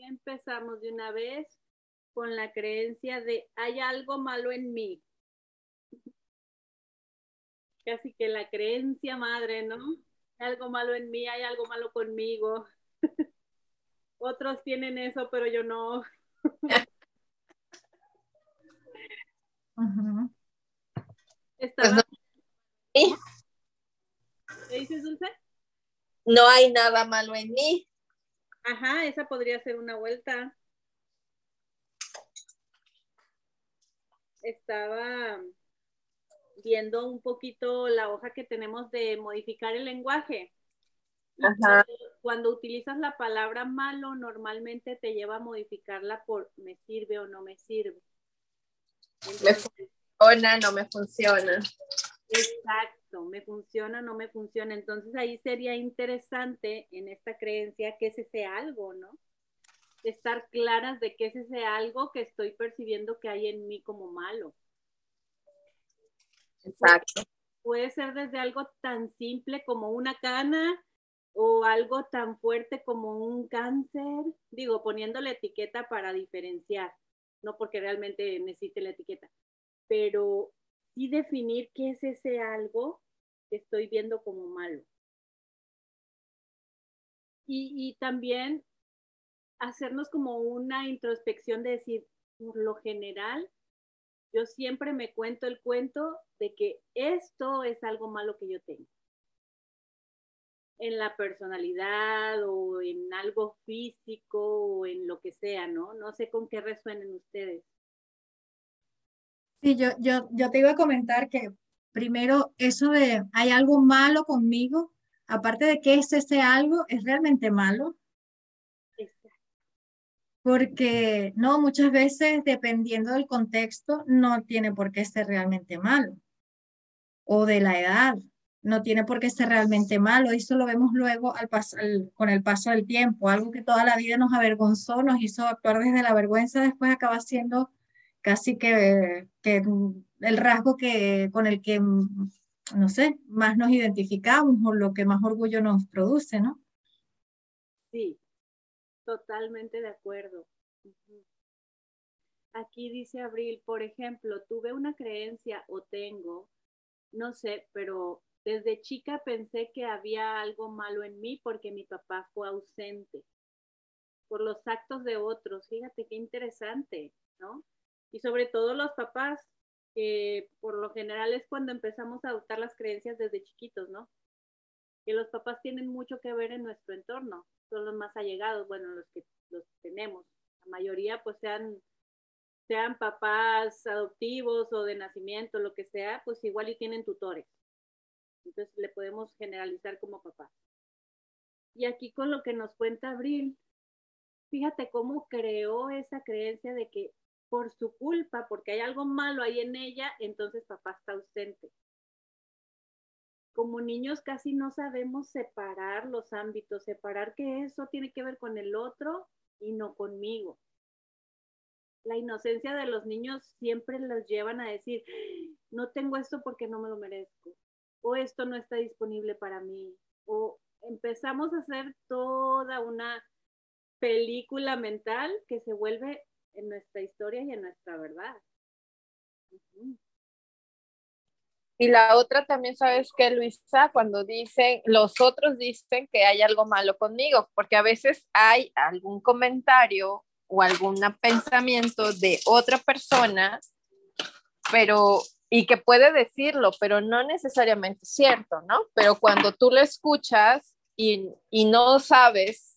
Empezamos de una vez con la creencia de hay algo malo en mí. Casi que la creencia madre, ¿no? Hay algo malo en mí, hay algo malo conmigo. Otros tienen eso, pero yo no. Pues ¿Qué dices, Dulce? No hay nada malo en mí. Ajá, esa podría ser una vuelta. Estaba viendo un poquito la hoja que tenemos de modificar el lenguaje. Ajá. Cuando, utilizas la palabra malo, normalmente te lleva a modificarla por me sirve o no me sirve. me funciona, no me funciona. Exacto, me funciona, no me funciona. Entonces ahí sería interesante en esta creencia que es ese algo, ¿no? Estar claras de qué es ese algo que estoy percibiendo que hay en mí como malo. Exacto. Puede ser desde algo tan simple como una cana o algo tan fuerte como un cáncer, digo, poniendo la etiqueta para diferenciar, no porque realmente necesite la etiqueta, pero y definir qué es ese algo que estoy viendo como malo. Y, también hacernos como una introspección de decir, por lo general, yo siempre me cuento el cuento de que esto es algo malo que yo tengo. En la personalidad o en algo físico o en lo que sea, ¿no? No sé con qué resuenen ustedes. Sí, yo, yo, yo te iba a comentar que primero eso de hay algo malo conmigo, aparte de que es ese algo, es realmente malo. Porque no, muchas veces dependiendo del contexto no tiene por qué ser realmente malo. O de la edad, no tiene por qué ser realmente malo. Eso lo vemos luego al con el paso del tiempo. Algo que toda la vida nos avergonzó, nos hizo actuar desde la vergüenza, después acaba siendo casi que, el rasgo que, con el que, no sé, más nos identificamos o lo que más orgullo nos produce, ¿no? Sí, totalmente de acuerdo. Aquí dice Abril, por ejemplo, tuve una creencia o tengo, no sé, pero desde chica pensé que había algo malo en mí porque mi papá fue ausente por los actos de otros. Fíjate qué interesante, ¿no? Y sobre todo los papás, que por lo general es cuando empezamos a adoptar las creencias desde chiquitos, ¿no? Que los papás tienen mucho que ver en nuestro entorno, son los más allegados, bueno, los que los tenemos. La mayoría pues sean sean papás adoptivos o de nacimiento, lo que sea, pues igual y tienen tutores. Entonces le podemos generalizar como papás. Y aquí con lo que nos cuenta Abril, fíjate cómo creó esa creencia de que por su culpa, porque hay algo malo ahí en ella, entonces papá está ausente. Como niños casi no sabemos separar los ámbitos, separar que eso tiene que ver con el otro y no conmigo. La inocencia de los niños siempre los llevan a decir, no tengo esto porque no me lo merezco, o esto no está disponible para mí, o empezamos a hacer toda una película mental que se vuelve en nuestra historia y en nuestra verdad. Y la otra también, ¿sabes qué, Luisa? Cuando dicen, los otros dicen que hay algo malo conmigo, porque a veces hay algún comentario o algún pensamiento de otra persona, pero, y que puede decirlo, pero no necesariamente es cierto, ¿no? Pero cuando tú lo escuchas y, y no sabes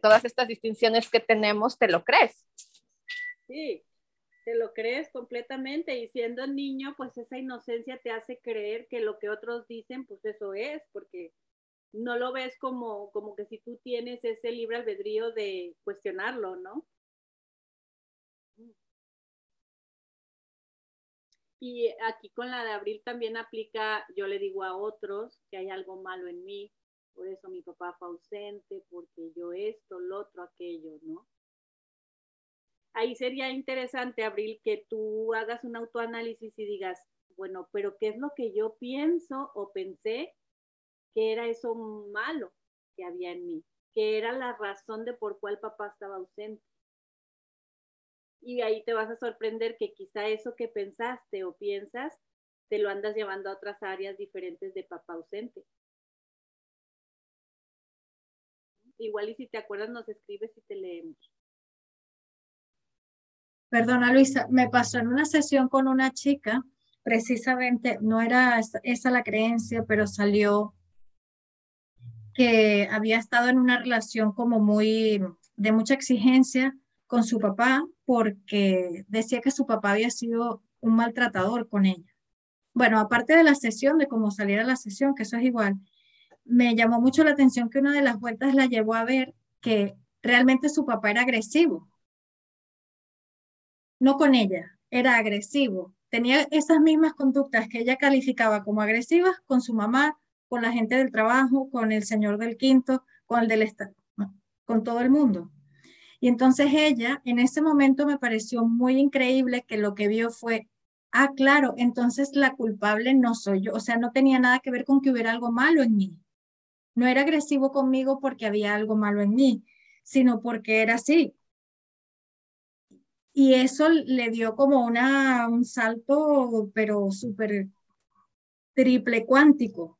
todas estas distinciones que tenemos, te lo crees. Sí, te lo crees completamente y siendo niño, pues esa inocencia te hace creer que lo que otros dicen, pues eso es, porque no lo ves como, como que si tú tienes ese libre albedrío de cuestionarlo, ¿no? Y aquí con la de abril también aplica, yo le digo a otros que hay algo malo en mí, por eso mi papá fue ausente, porque yo esto, lo otro, aquello, ¿no? Ahí sería interesante, Abril, que tú hagas un autoanálisis y digas, bueno, pero ¿qué es lo que yo pienso o pensé que era eso malo que había en mí? que era la razón de por cuál papá estaba ausente. Y ahí te vas a sorprender que quizá eso que pensaste o piensas, te lo andas llevando a otras áreas diferentes de papá ausente. Igual y si te acuerdas nos escribes y te leemos. Perdona Luisa, me pasó en una sesión con una chica, precisamente, no era esa la creencia, pero salió que había estado en una relación como muy de mucha exigencia con su papá porque decía que su papá había sido un maltratador con ella. Bueno, aparte de la sesión, de cómo saliera la sesión, que eso es igual, me llamó mucho la atención que una de las vueltas la llevó a ver que realmente su papá era agresivo. No con ella, era agresivo. Tenía esas mismas conductas que ella calificaba como agresivas con su mamá, con la gente del trabajo, con el señor del quinto, con el del estado, con todo el mundo. Y entonces ella, en ese momento me pareció muy increíble que lo que vio fue, ah, claro, entonces la culpable no soy yo, o sea, no tenía nada que ver con que hubiera algo malo en mí. No era agresivo conmigo porque había algo malo en mí, sino porque era así. Y eso le dio como una, un salto, pero súper triple cuántico.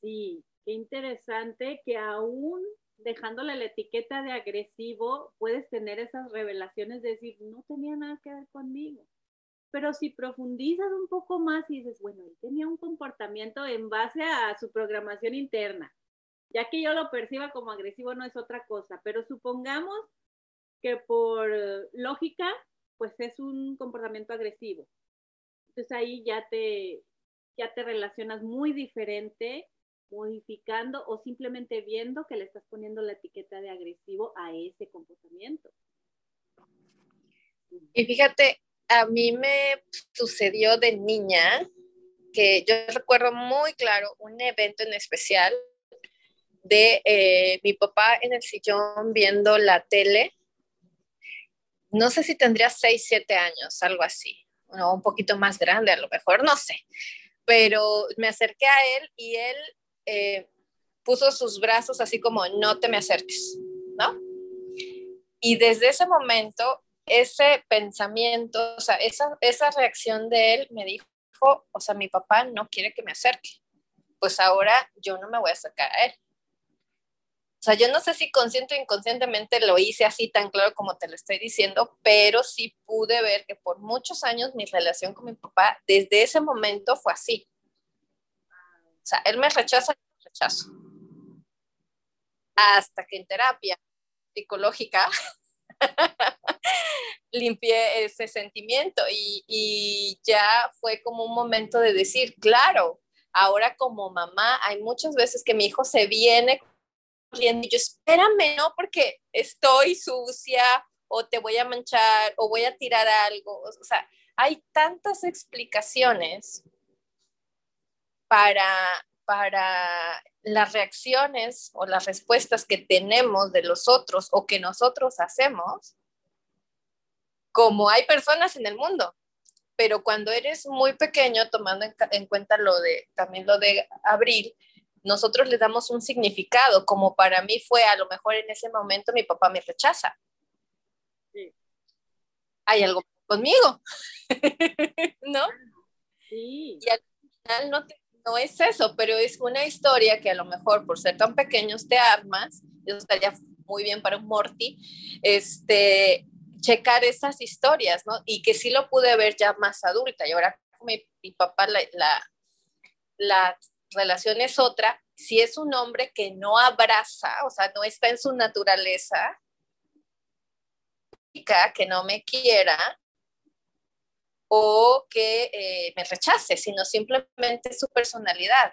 Sí, qué interesante que aún dejándole la etiqueta de agresivo, puedes tener esas revelaciones de decir, no tenía nada que ver conmigo. Pero si profundizas un poco más y dices, bueno, él tenía un comportamiento en base a su programación interna, ya que yo lo perciba como agresivo no es otra cosa, pero supongamos que por lógica, pues es un comportamiento agresivo. Entonces ahí ya te, ya te relacionas muy diferente modificando o simplemente viendo que le estás poniendo la etiqueta de agresivo a ese comportamiento. Y fíjate, a mí me sucedió de niña que yo recuerdo muy claro un evento en especial de eh, mi papá en el sillón viendo la tele. No sé si tendría 6, 7 años, algo así, o un poquito más grande a lo mejor, no sé. Pero me acerqué a él y él eh, puso sus brazos así como, no te me acerques, ¿no? Y desde ese momento, ese pensamiento, o sea, esa, esa reacción de él me dijo, o sea, mi papá no quiere que me acerque, pues ahora yo no me voy a acercar a él. Sea, yo no sé si consciente o inconscientemente lo hice así tan claro como te lo estoy diciendo, pero sí pude ver que por muchos años mi relación con mi papá desde ese momento fue así. O sea, él me rechaza, yo rechazo. Hasta que en terapia psicológica limpié ese sentimiento y, y, ya fue como un momento de decir, claro, ahora como mamá hay muchas veces que mi hijo se viene corriendo y yo espérame, ¿no? Porque estoy sucia o te voy a manchar o voy a tirar algo. O sea, hay tantas explicaciones para, para las reacciones o las respuestas que tenemos de los otros o que nosotros hacemos, como hay personas en el mundo. Pero cuando eres muy pequeño, tomando en, cuenta lo de, también lo de abril, nosotros le damos un significado, como para mí fue a lo mejor en ese momento mi papá me rechaza. Hay algo conmigo, ¿no? Sí. Y al final no te no es eso, pero es una historia que a lo mejor por ser tan pequeños te armas, eso estaría muy bien para un Morty, este, checar esas historias, ¿no? Y que sí lo pude ver ya más adulta y ahora con mi, papá la, la, la relación es otra, si es un hombre que no abraza, o sea, no está en su naturaleza, que no me quiera, o que eh, me rechace, sino simplemente su personalidad.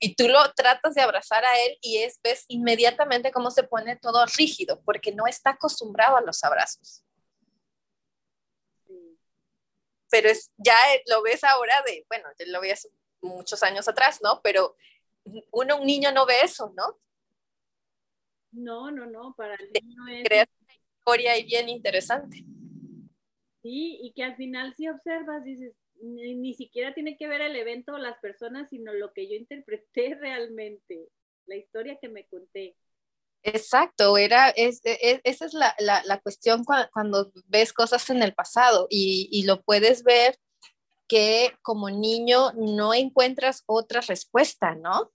Y tú lo tratas de abrazar a él y es, ves inmediatamente cómo se pone todo rígido, porque no está acostumbrado a los abrazos. Pero es, ya lo ves ahora de, bueno, yo lo vi hace muchos años atrás, ¿no? Pero uno, un niño no ve eso, ¿no? No, no, no, para el niño es... Creas una historia ahí bien interesante. Sí, y que al final si observas, dices, ni, siquiera tiene que ver el evento o las personas, sino lo que yo interpreté realmente. la historia que me conté. Exacto, era, es, e, e, esa es la, la, cuestión cuando, ves cosas en el pasado y, y, lo puedes ver que como niño no encuentras otra respuesta, ¿no?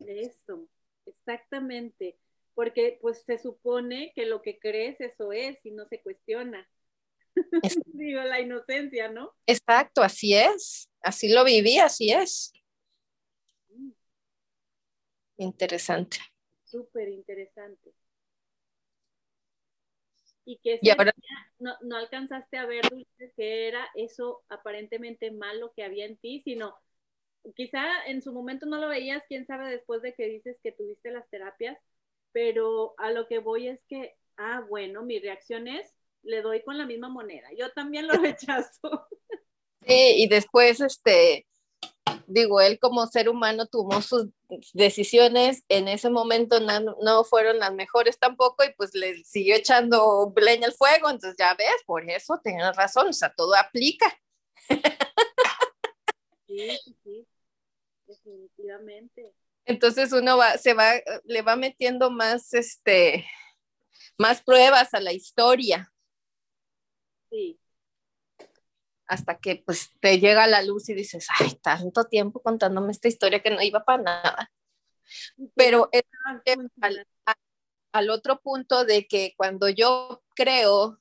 Eso, exactamente, porque pues se supone que lo que crees eso es y no se cuestiona. Digo, la inocencia, ¿no? Exacto, así es, así lo viví, así es. Mm. Interesante súper interesante. Y que no, no, alcanzaste a ver, Dulce, que era eso aparentemente malo que había en ti, sino quizá en su momento no lo veías, quién sabe después de que dices que tuviste las terapias, pero a lo que voy es que, ah, bueno, mi reacción es, le doy con la misma moneda, yo también lo rechazo. Sí, y después, este, digo, él como ser humano tomó sus decisiones, en ese momento no, fueron las mejores tampoco y pues le siguió echando leña al fuego, entonces ya ves, por eso tienes razón, o sea, todo aplica. Sí, sí, definitivamente. Entonces uno va, se va, le va metiendo más, este, más pruebas a la historia. Sí hasta que pues te llega la luz y dices, ay, tanto tiempo contándome esta historia que no iba para nada. Pero es, al, otro punto de que cuando yo creo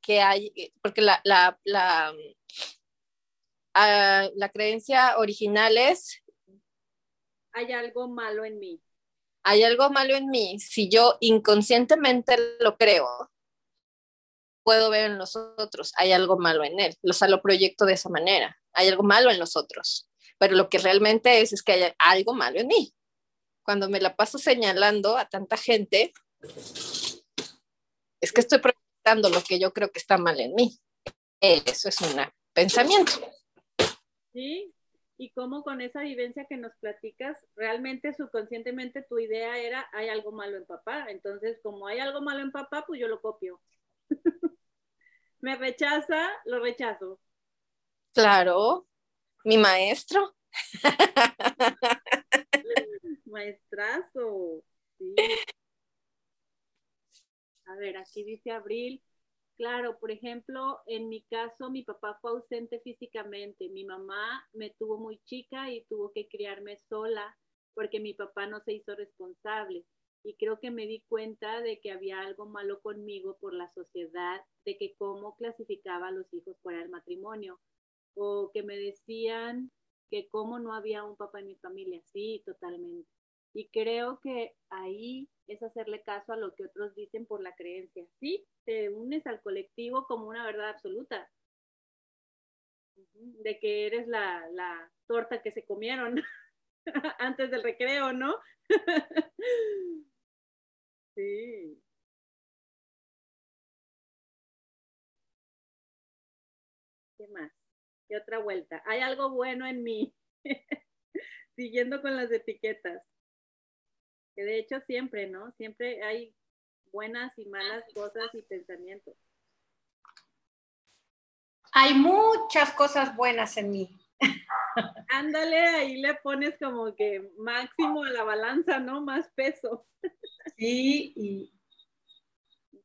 que hay, porque la, la, la, ah, la creencia original es... Hay algo malo en mí. Hay algo malo en mí. Si yo inconscientemente lo creo, puedo ver en los otros, hay algo malo en él, o sea, lo proyecto de esa manera, hay algo malo en los otros, pero lo que realmente es es que hay algo malo en mí. Cuando me la paso señalando a tanta gente, es que estoy proyectando lo que yo creo que está mal en mí. Eso es un pensamiento. Sí, y cómo con esa vivencia que nos platicas, realmente subconscientemente tu idea era, hay algo malo en papá. Entonces, como hay algo malo en papá, pues yo lo copio. me rechaza, lo rechazo. Claro, mi maestro. Maestrazo. Sí. A ver, aquí dice Abril. Claro, por ejemplo, en mi caso, mi papá fue ausente físicamente. Mi mamá me tuvo muy chica y tuvo que criarme sola porque mi papá no se hizo responsable y creo que me di cuenta de que había algo malo conmigo por la sociedad, de que cómo clasificaba a los hijos fuera del matrimonio, o que me decían que cómo no había un papá en mi familia, sí, totalmente. Y creo que ahí es hacerle caso a lo que otros dicen por la creencia. Sí, te unes al colectivo como una verdad absoluta, de que eres la, la torta que se comieron antes del recreo, ¿no? Sí. ¿Qué más? ¿Qué otra vuelta? Hay algo bueno en mí. Siguiendo con las etiquetas. Que de hecho siempre, ¿no? Siempre hay buenas y malas cosas y pensamientos. Hay muchas cosas buenas en mí. Ándale, ahí le pones como que máximo a la balanza, ¿no? Más peso. Sí, y,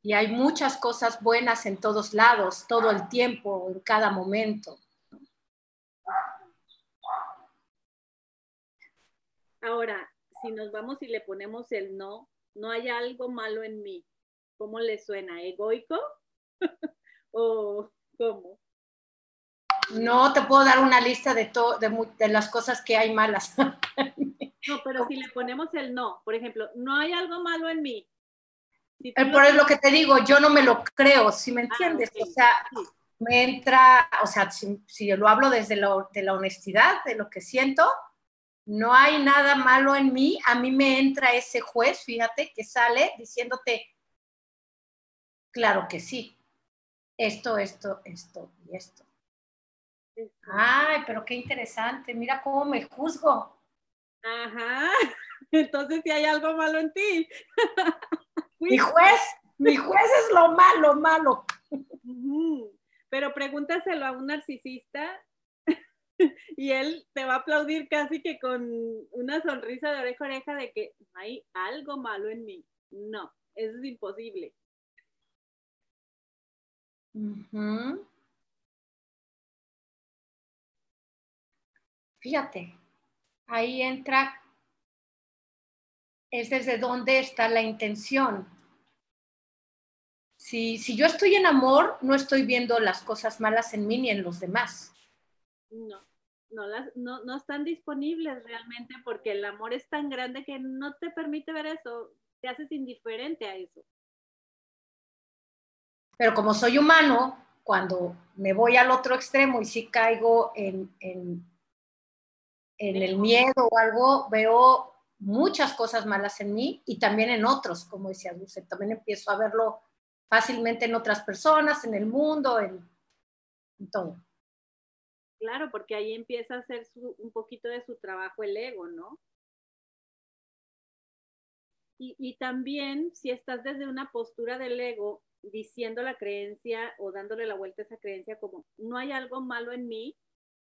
y hay muchas cosas buenas en todos lados, todo el tiempo, en cada momento. Ahora, si nos vamos y le ponemos el no, no hay algo malo en mí. ¿Cómo le suena? ¿Egoico? ¿O cómo? No te puedo dar una lista de, de, de las cosas que hay malas. No, pero si le ponemos el no, por ejemplo, no hay algo malo en mí. por lo... lo que te digo, yo no me lo creo, si me ah, entiendes. O sea, me entra, o sea, si, si lo hablo desde lo, de la honestidad, de lo que siento, no hay nada malo en mí. A mí me entra ese juez, fíjate, que sale diciéndote, claro que sí, esto, esto, esto y esto. Ay, pero qué interesante, mira cómo me juzgo. Ajá, entonces si hay algo malo en ti. mi juez, mi juez es lo malo, malo. Pero pregúntaselo a un narcisista y él te va a aplaudir casi que con una sonrisa de oreja a oreja de que hay algo malo en mí. No, eso es imposible. Fíjate, ahí entra, es desde dónde está la intención. Si, si yo estoy en amor, no estoy viendo las cosas malas en mí ni en los demás. No, no, las, no, no están disponibles realmente porque el amor es tan grande que no te permite ver eso, te haces indiferente a eso. Pero como soy humano, cuando me voy al otro extremo y sí caigo en, en, en el miedo o algo, veo muchas cosas malas en mí y también en otros, como decía Dulce, también empiezo a verlo fácilmente en otras personas, en el mundo, en, todo. Claro, porque ahí empieza a hacer un poquito de su trabajo el ego, ¿no? Y, y, también si estás desde una postura del ego diciendo la creencia o dándole la vuelta a esa creencia como no hay algo malo en mí,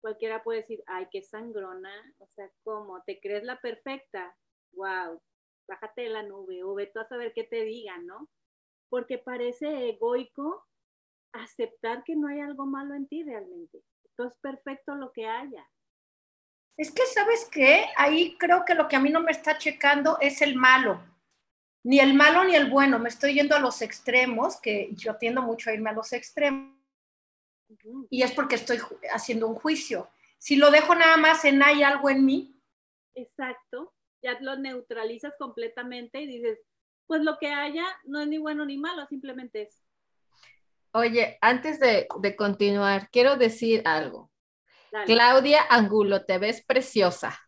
cualquiera puede decir, ay, qué sangrona, o sea, ¿cómo? ¿Te crees la perfecta? Wow, bájate de la nube o a saber qué te digan, ¿no? Porque parece egoico aceptar que no hay algo malo en ti realmente. Todo es perfecto lo que haya. Es que, ¿sabes qué? Ahí creo que lo que a mí no me está checando es el malo. Ni el malo ni el bueno. Me estoy yendo a los extremos, que yo tiendo mucho a irme a los extremos y es porque estoy haciendo un juicio. Si lo dejo nada más en hay algo en mí. Exacto, ya lo neutralizas completamente y dices, pues lo que haya no es ni bueno ni malo, simplemente es. Oye, antes de, continuar, quiero decir algo. Claudia Angulo, te ves preciosa.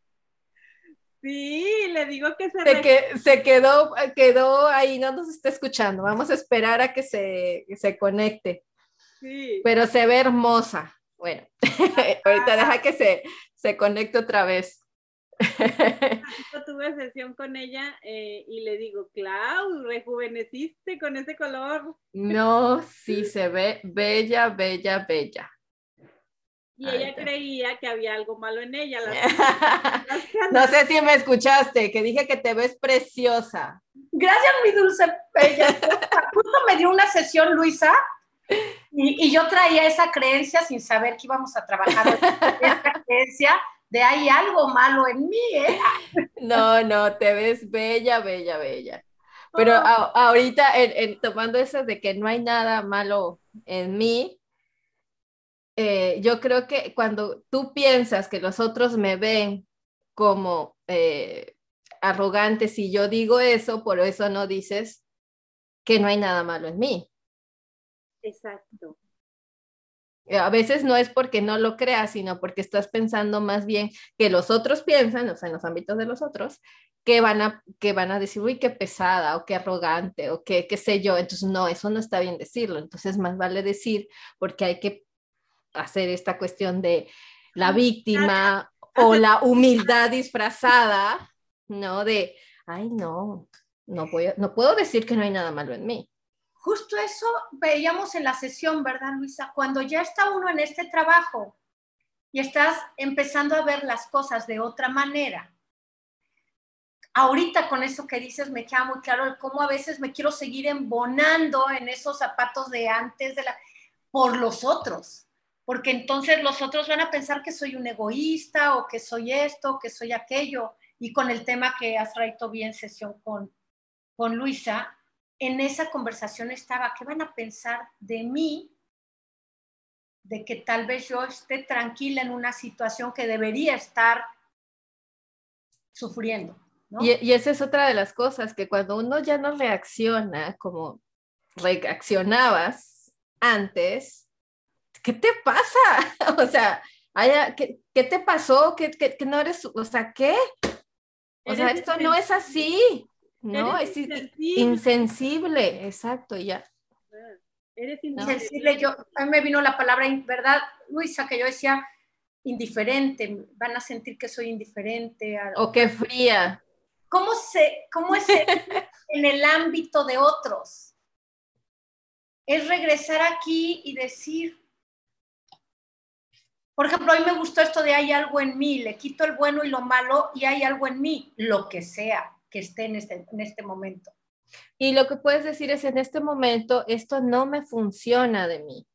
Sí, le digo que se, que, se quedó, quedó ahí, no nos está escuchando. Vamos a esperar a que se, se conecte. Pero se ve hermosa. Bueno, ahorita deja que se, se conecte otra vez. tuve sesión con ella eh, y le digo, Clau, rejuveneciste con ese color. No, sí, se ve bella, bella, bella. Y ella creía que había algo malo en ella. no sé si me escuchaste, que dije que te ves preciosa. Gracias, mi dulce bella. Justo me dio una sesión, Luisa, y, yo traía esa creencia sin saber que íbamos a trabajar esa creencia de hay algo malo en mí, ¿eh? No, no, te ves bella, bella, bella. Pero oh. ahorita, tomando eso de que no hay nada malo en mí, eh, yo creo que cuando tú piensas que los otros me ven como eh, arrogante, si yo digo eso, por eso no dices que no hay nada malo en mí. Exacto. Eh, a veces no es porque no lo creas, sino porque estás pensando más bien que los otros piensan, o sea, en los ámbitos de los otros, que van a, que van a decir, uy, qué pesada, o qué arrogante, o qué, qué sé yo. Entonces, no, eso no está bien decirlo. Entonces, más vale decir, porque hay que hacer esta cuestión de la víctima o la humildad disfrazada, ¿no? De, ay, no, no, no puedo decir que no hay nada malo en mí justo eso veíamos en la sesión, ¿verdad, Luisa? Cuando ya está uno en este trabajo y estás empezando a ver las cosas de otra manera. Ahorita con eso que dices me queda muy claro cómo a veces me quiero seguir embonando en esos zapatos de antes de la por los otros, porque entonces los otros van a pensar que soy un egoísta o que soy esto, que soy aquello. Y con el tema que has traído bien sesión con, con Luisa, en esa conversación estaba, ¿qué van a pensar de mí? De que tal vez yo esté tranquila en una situación que debería estar sufriendo. Y, esa es otra de las cosas, que cuando uno ya no reacciona como reaccionabas antes, ¿qué te pasa? o sea, ¿qué, te pasó? ¿Qué, no eres? O sea, ¿qué? O sea, esto no es así. No, es insensible. exacto, ya. Eres insensible. Yo, a mí me vino la palabra, ¿verdad, Luisa? Que yo decía indiferente, van a sentir que soy indiferente. O que fría. ¿Cómo, se, cómo es en el ámbito de otros? Es regresar aquí y decir, Por ejemplo, a mí me gustó esto de hay algo en mí, le quito el bueno y lo malo y hay algo en mí, lo que sea que esté en este, en este momento. Y lo que puedes decir es, en este momento, esto no me funciona de mí.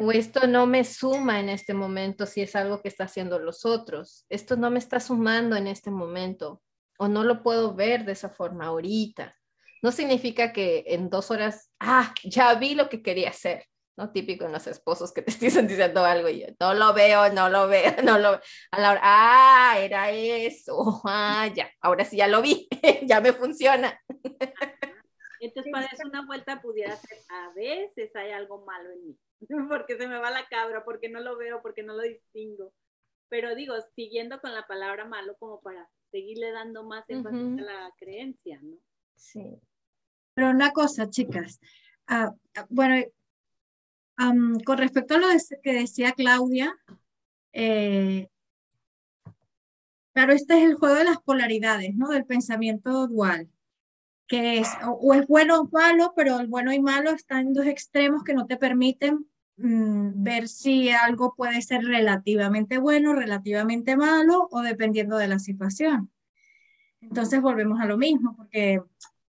O esto no me suma en este momento si es algo que está haciendo los otros. Esto no me está sumando en este momento. O no lo puedo ver de esa forma ahorita. No significa que en dos horas, ah, ya vi lo que quería hacer. ¿No? Típico en los esposos que te estén diciendo algo y yo, no lo veo, no lo veo, no lo A la hora, ah, era eso, ah, ya, ahora sí ya lo vi, ya me funciona. Entonces, para eso una vuelta pudiera ser, a veces hay algo malo en mí, porque se me va la cabra, porque no lo veo, porque no lo distingo. Pero digo, siguiendo con la palabra malo como para seguirle dando más énfasis a la creencia, ¿no? Sí. Pero una cosa, chicas, ah, ah, con respecto a lo que decía Claudia, eh, claro, este es el juego de las polaridades, ¿no? Del pensamiento dual, que es o, es bueno o malo, pero el bueno y malo están en dos extremos que no te permiten mm, ver si algo puede ser relativamente bueno, relativamente malo o dependiendo de la situación. Entonces volvemos a lo mismo, porque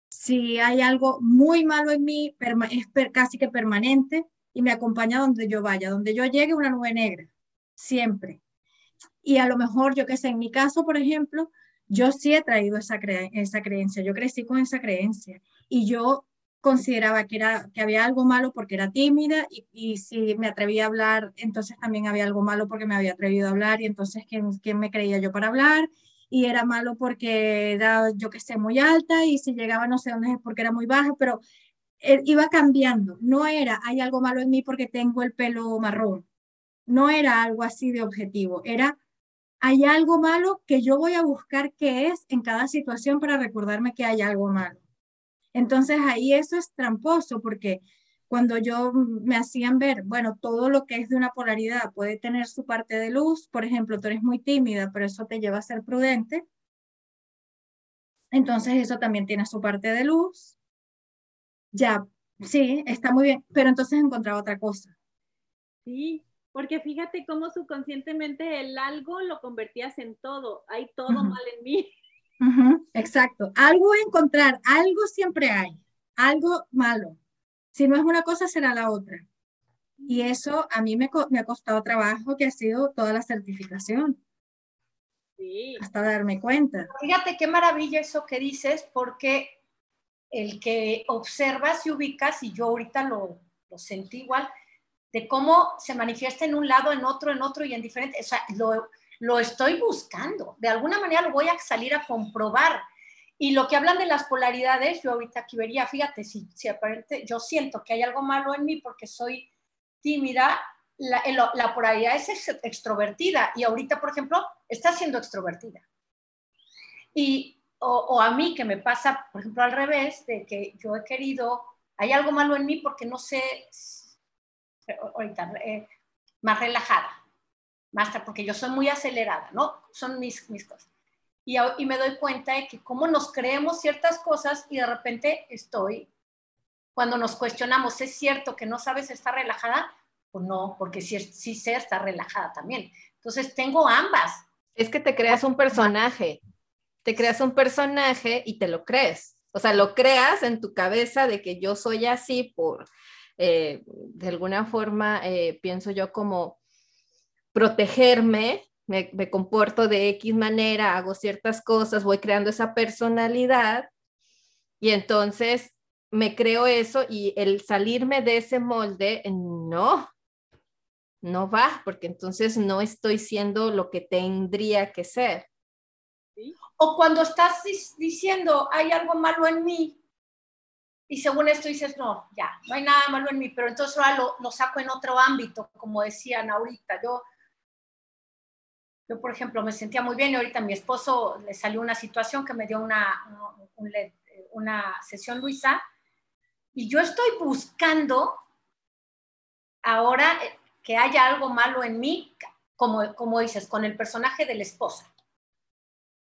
si hay algo muy malo en mí, es casi que permanente, y me acompaña donde yo vaya, donde yo llegue una nube negra, siempre. Y a lo mejor, yo que sé, en mi caso, por ejemplo, yo sí he traído esa, esa creencia, yo crecí con esa creencia y yo consideraba que, era, que había algo malo porque era tímida y, y, si me atrevía a hablar, entonces también había algo malo porque me había atrevido a hablar y entonces ¿quién, quién me creía yo para hablar? Y era malo porque era, yo que sé, muy alta y si llegaba no sé dónde es porque era muy baja, pero iba cambiando. No era, hay algo malo en mí porque tengo el pelo marrón. No era algo así de objetivo. Era, hay algo malo que yo voy a buscar qué es en cada situación para recordarme que hay algo malo. Entonces ahí eso es tramposo porque cuando yo me hacían ver, bueno, todo lo que es de una polaridad puede tener su parte de luz, por ejemplo, tú eres muy tímida, pero eso te lleva a ser prudente. Entonces eso también tiene su parte de luz ya, sí, está muy bien, pero entonces encontraba otra cosa. Sí, porque fíjate cómo subconscientemente el algo lo convertías en todo, hay todo mal en mí. exacto, algo encontrar, algo siempre hay, algo malo. Si no es una cosa, será la otra. Y eso a mí me, me ha costado trabajo, que ha sido toda la certificación. Sí. Hasta darme cuenta. Fíjate qué maravilla eso que dices, porque el que observas y ubicas, y yo ahorita lo, lo sentí igual, de cómo se manifiesta en un lado, en otro, en otro y en diferente, o sea, lo, lo estoy buscando, de alguna manera lo voy a salir a comprobar. Y lo que hablan de las polaridades, yo ahorita aquí vería, fíjate, si, si aparente, yo siento que hay algo malo en mí porque soy tímida, la, la polaridad es extrovertida y ahorita, por ejemplo, está siendo extrovertida. Y o, a mí que me pasa, por ejemplo, al revés, de que yo he querido, hay algo malo en mí porque no sé, ahorita, eh, más relajada, más porque yo soy muy acelerada, ¿no? Son mis, mis cosas. Y, y, me doy cuenta de que cómo nos creemos ciertas cosas y de repente estoy, cuando nos cuestionamos, ¿es cierto que no sabes estar relajada? Pues no, porque sí, sí sé estar relajada también. Entonces tengo ambas. Es que te creas un personaje te creas un personaje y te lo crees. O sea, lo creas en tu cabeza de que yo soy así por, eh, de alguna forma, eh, pienso yo como protegerme, me, me, comporto de X manera, hago ciertas cosas, voy creando esa personalidad y entonces me creo eso y el salirme de ese molde, no, no va, porque entonces no estoy siendo lo que tendría que ser. O cuando estás diciendo, hay algo malo en mí, y según esto dices, no, ya, no hay nada malo en mí, pero entonces ahora lo, saco en otro ámbito, como decían ahorita. Yo, yo, por ejemplo, me sentía muy bien y ahorita a mi esposo le salió una situación que me dio una, una sesión Luisa, y yo estoy buscando ahora que haya algo malo en mí, como, como dices, con el personaje de la esposa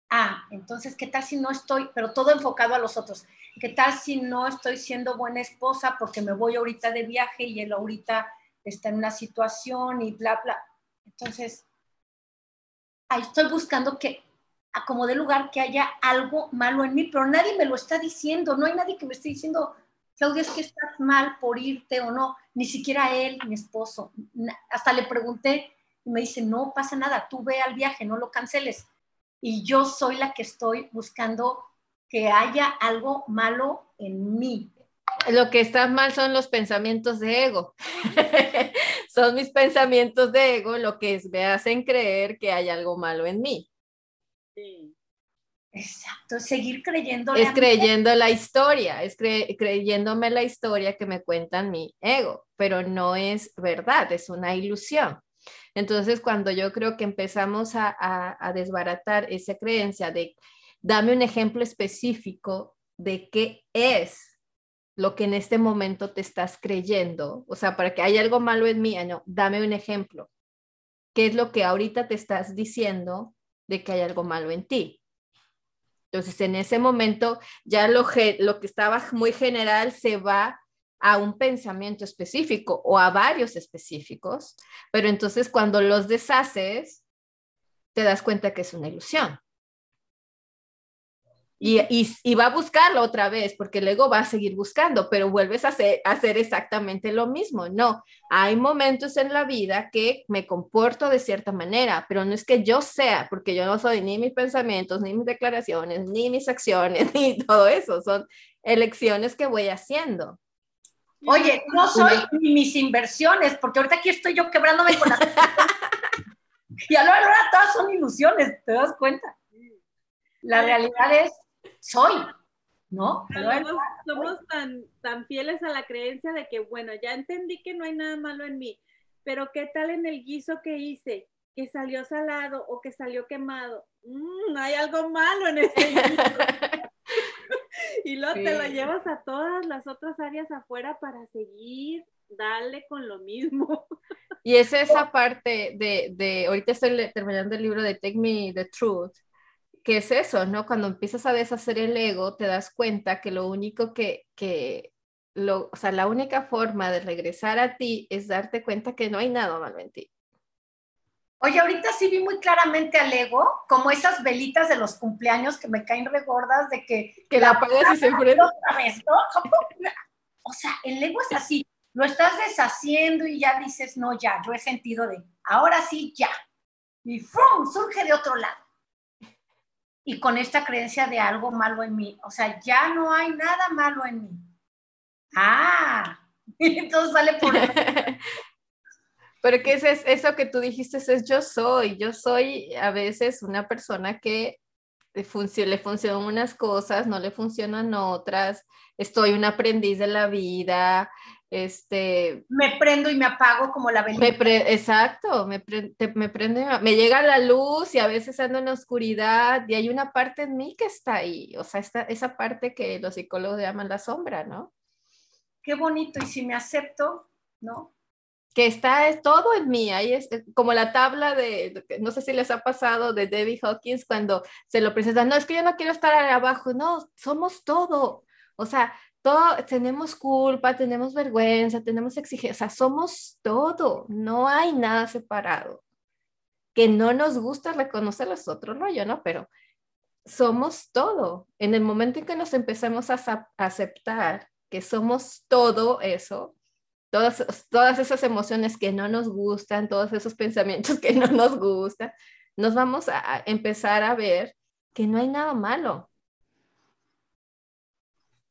ah, entonces, ¿qué tal si no estoy, pero todo enfocado a los otros? ¿Qué tal si no estoy siendo buena esposa porque me voy ahorita de viaje y él ahorita está en una situación y bla, bla. Entonces, ahí estoy buscando que acomode lugar que haya algo malo en mí, pero nadie me lo está diciendo, no hay nadie que me esté diciendo, Claudia, es que estás mal por irte o no, ni siquiera él, mi esposo. Hasta le pregunté y me dice, no pasa nada, tú ve al viaje, no lo canceles. Y yo soy la que estoy buscando que haya algo malo en mí. Lo que está mal son los pensamientos de ego. son mis pensamientos de ego lo que me hacen creer que hay algo malo en mí. Sí. Exacto, seguir creyendo. Es creyendo la historia, es creyéndome la historia que me cuentan mi ego, pero no es verdad, es una ilusión. Entonces, cuando yo creo que empezamos a, desbaratar esa creencia de, dame un ejemplo específico de qué es lo que en este momento te estás creyendo, o sea, para que haya algo malo en mí, no, dame un ejemplo. ¿Qué es lo que ahorita te estás diciendo de que hay algo malo en ti? Entonces, en ese momento, ya lo, lo que estaba muy general se va a un pensamiento específico o a varios específicos, pero entonces cuando los deshaces, te das cuenta que es una ilusión. Y, y, va a buscarlo otra vez, porque luego va a seguir buscando, pero vuelves a hacer, a hacer, exactamente lo mismo. No, hay momentos en la vida que me comporto de cierta manera, pero no es que yo sea, porque yo no soy ni mis pensamientos, ni mis declaraciones, ni mis acciones, ni todo eso, son elecciones que voy haciendo. Oye, no soy ni mis inversiones, porque ahorita aquí estoy yo quebrándome con las... y a lo ahora todas son ilusiones, ¿te das cuenta? La realidad es soy, ¿no? somos, tan, tan fieles a la creencia de que, bueno, ya entendí que no hay nada malo en mí, pero ¿qué tal en el guiso que hice? Que salió salado o que salió quemado. Mm, hay algo malo en ese guiso. Y luego te lo llevas a todas las otras áreas afuera para seguir, darle con lo mismo. Y es esa parte de, de ahorita estoy terminando el libro de Take Me the Truth, ¿qué es eso, no? Cuando empiezas a deshacer el ego, te das cuenta que lo único que, que lo, o sea, la única forma de regresar a ti es darte cuenta que no hay nada malo en ti. Oye, ahorita sí vi muy claramente al ego, como esas velitas de los cumpleaños que me caen regordas de que... Que la, apagas y se prende. O sea, el ego es así, lo estás deshaciendo y ya dices, no, ya, yo he sentido de, ahora sí, ya. Y ¡fum! surge de otro lado y con esta creencia de algo malo en mí. O sea, ya no hay nada malo en mí. Ah, entonces sale por... Pero que es, eso que tú dijiste, es yo soy. Yo soy a veces una persona que le, le funcionan unas cosas, no le funcionan otras. Estoy un aprendiz de la vida, este, me prendo y me apago como la velita. exacto, me, me prende, me llega la luz y a veces ando en la oscuridad y hay una parte en mí que está ahí, o sea, esta, esa parte que los psicólogos llaman la sombra, ¿no? Qué bonito, y si me acepto, ¿no? Que está es todo en mí, ahí es como la tabla de, no sé si les ha pasado de Debbie Hawkins cuando se lo presentan, no, es que yo no quiero estar abajo, no, somos todo, o sea, todo, tenemos culpa, tenemos vergüenza, tenemos exigencia, somos todo, no hay nada separado. Que no nos gusta reconocer los otros rollo, ¿no? Pero somos todo. En el momento en que nos empecemos a, aceptar que somos todo eso, todas, todas esas emociones que no nos gustan, todos esos pensamientos que no nos gustan, nos vamos a empezar a ver que no hay nada malo,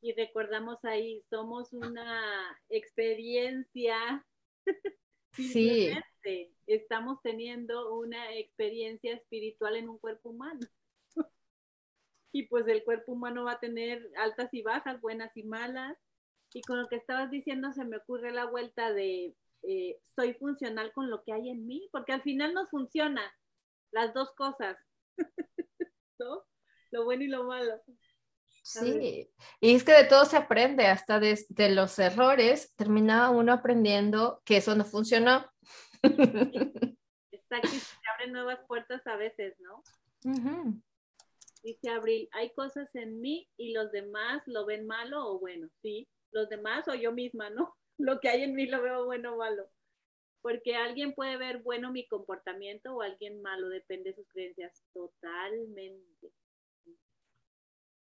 y recordamos ahí, somos una experiencia. Sí. Estamos teniendo una experiencia espiritual en un cuerpo humano. y pues el cuerpo humano va a tener altas y bajas, buenas y malas. Y con lo que estabas diciendo se me ocurre la vuelta de eh, soy funcional con lo que hay en mí, porque al final nos funciona las dos cosas, ¿no? Lo bueno y lo malo. Sí, y es que de todo se aprende, hasta de, los errores terminaba uno aprendiendo que eso no funcionó. Está aquí, se abren nuevas puertas a veces, ¿no? Dice Abril, hay cosas en mí y los demás lo ven malo o bueno, sí, los demás o yo misma, ¿no? Lo que hay en mí lo veo bueno o malo. porque alguien puede ver bueno mi comportamiento o alguien malo, depende de sus creencias, totalmente.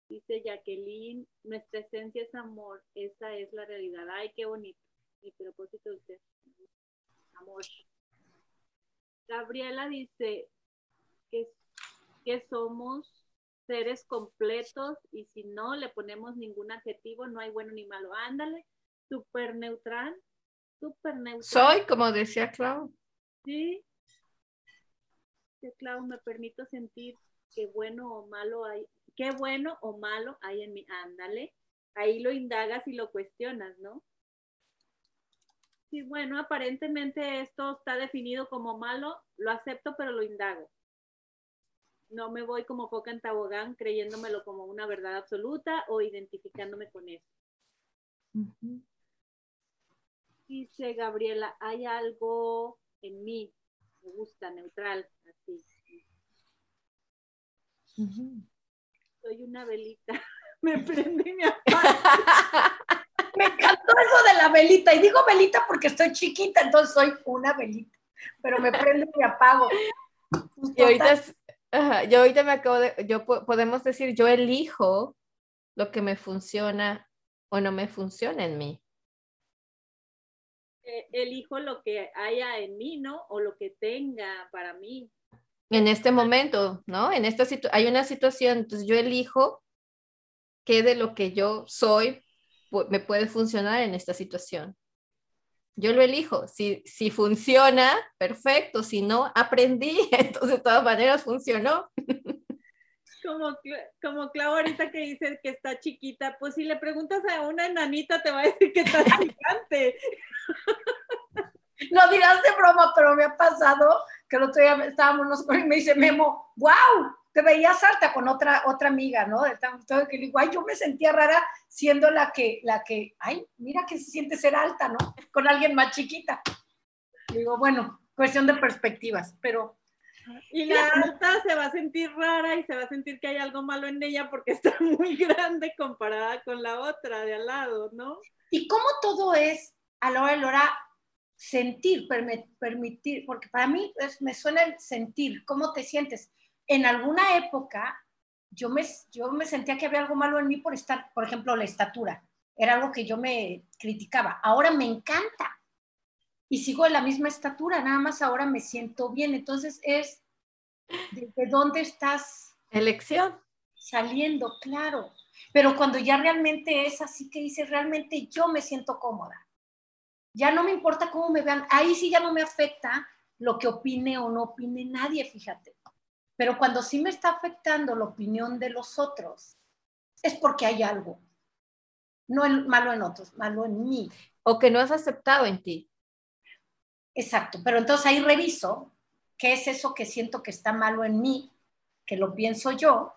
Dice Jacqueline, nuestra esencia es amor, esa es la realidad. Ay, qué bonito. Mi propósito de usted. Amor. Gabriela dice que, que somos seres completos y si no le ponemos ningún adjetivo, no hay bueno ni malo. Ándale, súper neutral, súper neutral. Soy, como decía Clau. Sí. Sí, Clau, me permito sentir que bueno o malo hay, qué bueno o malo hay en mí. Ándale, ahí lo indagas y lo cuestionas, ¿no? Sí, bueno, aparentemente esto está definido como malo, lo acepto, pero lo indago. No me voy como foca en tabogán creyéndomelo como una verdad absoluta o identificándome con eso. Dice Gabriela, hay algo en mí, me gusta, neutral, así. Soy una velita, me prende y me apaga. Me encantó eso de la velita. Y digo velita porque estoy chiquita, entonces soy una velita. Pero me prende y me apago. Y ahorita, es- ajá, yo ahorita me acabo de, yo po- podemos decir, yo elijo lo que me funciona o no me funciona en mí. Eh, elijo lo que haya en mí, ¿no? O lo que tenga para mí. En este momento, ¿no? En esta hay una situación, entonces yo elijo qué de lo que yo soy me puede funcionar en esta situación. Yo lo elijo. Si, si funciona, perfecto. Si no, aprendí. Entonces, de todas maneras, funcionó. Como, como Clau ahorita que dice que está chiquita, pues si le preguntas a una enanita te va a decir que está gigante. Lo dirás de broma, pero me ha pasado que el otro día estábamos nosotros y me dice Memo, wow, te veías alta con otra, otra amiga, ¿no? Todo que ay, yo me sentía rara siendo la que, la que, ay, mira que se siente ser alta, ¿no? Con alguien más chiquita. Digo, bueno, cuestión de perspectivas, pero Y la alta se va a sentir rara y se va a sentir que hay algo malo en ella porque está muy grande comparada con la otra de al lado, ¿no? ¿Y cómo todo es a la hora de la hora sentir, permitir? Porque para mí es- me suena el sentir, ¿cómo te sientes? En alguna época yo me, yo me sentía que había algo malo en mí por estar, por ejemplo, la estatura. Era algo que yo me criticaba. Ahora me encanta. Y sigo de la misma estatura, nada más ahora me siento bien. Entonces es, ¿desde dónde estás Elección. saliendo? Claro. Pero cuando ya realmente es así que dices, realmente yo me siento cómoda. Ya no me importa cómo me vean. Ahí sí ya no me afecta lo que opine o no opine nadie, fíjate. Pero cuando sí me está afectando la opinión de los otros, es porque hay algo. No el malo en otros, malo en mí. O que no has aceptado en ti. Exacto. Pero entonces ahí reviso qué es eso que siento que está malo en mí, que lo pienso yo,